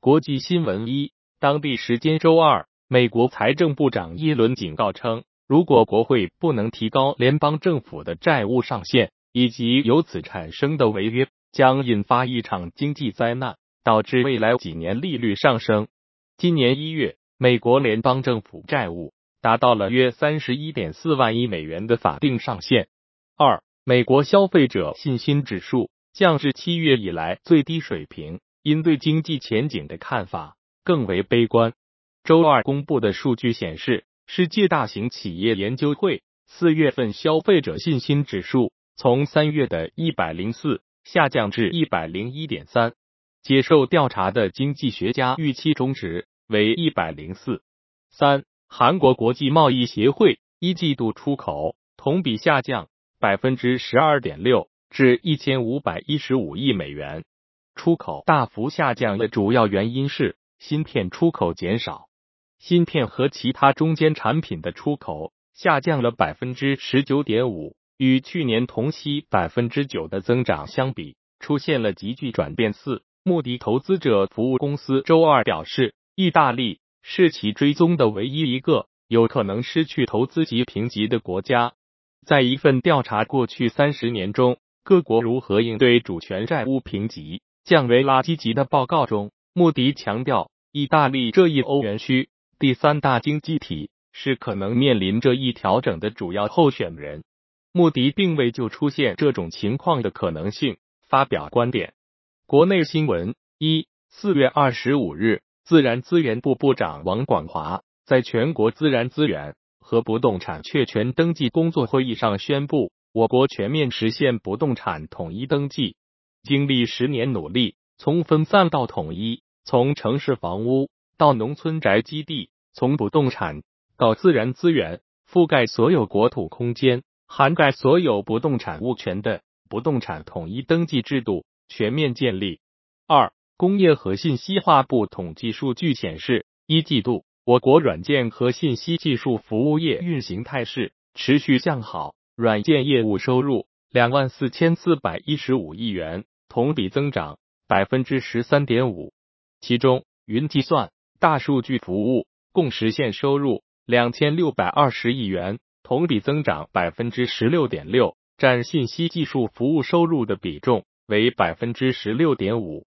国际新闻一，当地时间周二，美国财政部长耶伦警告称，如果国会不能提高联邦政府的债务上限，以及由此产生的违约，将引发一场经济灾难，导致未来几年利率上升。今年一月，美国联邦政府债务达到了约三十一点四万亿美元的法定上限。二，美国消费者信心指数降至七月以来最低水平。因对经济前景的看法更为悲观。周二公布的数据显示，世界大型企业研究会四月份消费者信心指数从三月的一百零四下降至一百零一点三。接受调查的经济学家预期中值为一百零四。三，韩国国际贸易协会一季度出口同比下降百分之十二点六，至一千五百一十五亿美元。出口大幅下降的主要原因是芯片出口减少，芯片和其他中间产品的出口下降了百分之十九点五，与去年同期百分之九的增长相比，出现了急剧转变。四，穆迪投资者服务公司周二表示，意大利是其追踪的唯一一个有可能失去投资级评级的国家。在一份调查过去三十年中各国如何应对主权债务评级。降为垃圾级的报告中，穆迪强调，意大利这一欧元区第三大经济体是可能面临这一调整的主要候选人。穆迪并未就出现这种情况的可能性发表观点。国内新闻：一、四月二十五日，自然资源部部长王广华在全国自然资源和不动产确权登记工作会议上宣布，我国全面实现不动产统一登记。经历十年努力，从分散到统一，从城市房屋到农村宅基地，从不动产到自然资源，覆盖所有国土空间，涵盖所有不动产物权的不动产统一登记制度全面建立。二、工业和信息化部统计数据显示，一季度我国软件和信息技术服务业运行态势持续向好，软件业务收入两万四千四百一十五亿元。同比增长百分之十三点五，其中云计算、大数据服务共实现收入两千六百二十亿元，同比增长百分之十六点六，占信息技术服务收入的比重为百分之十六点五。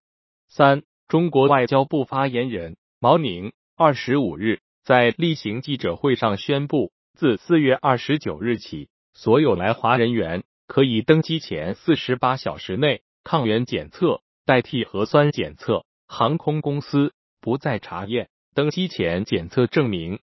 三，中国外交部发言人毛宁二十五日在例行记者会上宣布，自四月二十九日起，所有来华人员可以登机前四十八小时内。抗原检测代替核酸检测，航空公司不再查验登机前检测证明。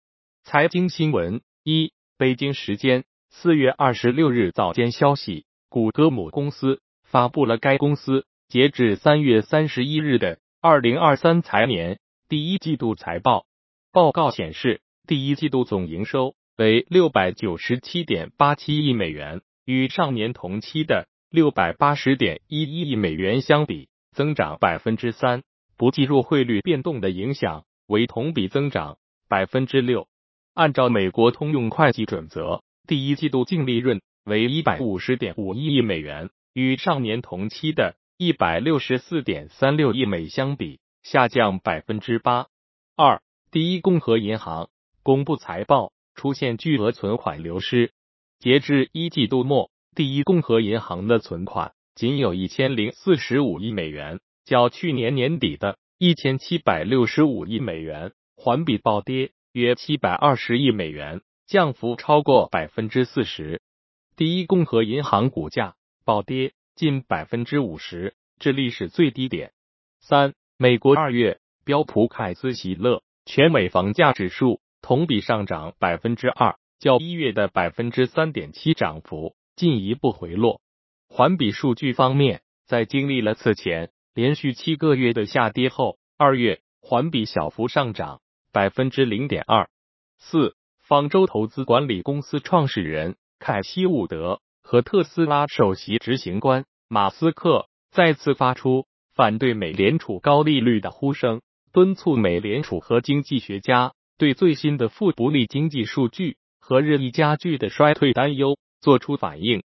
财经新闻一，北京时间四月二十六日早间消息，谷歌母公司发布了该公司截至三月三十一日的二零二三财年第一季度财报。报告显示，第一季度总营收为六百九十七点八七亿美元，与上年同期的。六百八十点一一亿美元相比，增长百分之三，不计入汇率变动的影响，为同比增长百分之六。按照美国通用会计准则，第一季度净利润为一百五十点五一亿美元，与上年同期的一百六十四点三六亿美相比，下降百分之八。二，第一共和银行公布财报，出现巨额存款流失，截至一季度末。第一共和银行的存款仅有一千零四十五亿美元，较去年年底的一千七百六十五亿美元环比暴跌约七百二十亿美元，降幅超过百分之四十。第一共和银行股价暴跌近百分之五十，至历史最低点。三、美国二月标普凯斯喜乐全美房价指数同比上涨百分之二，较一月的百分之三点七涨幅。进一步回落。环比数据方面，在经历了此前连续七个月的下跌后，二月环比小幅上涨百分之零点二四。方舟投资管理公司创始人凯西伍德和特斯拉首席执行官马斯克再次发出反对美联储高利率的呼声，敦促美联储和经济学家对最新的负不利经济数据和日益加剧的衰退担忧。做出反应。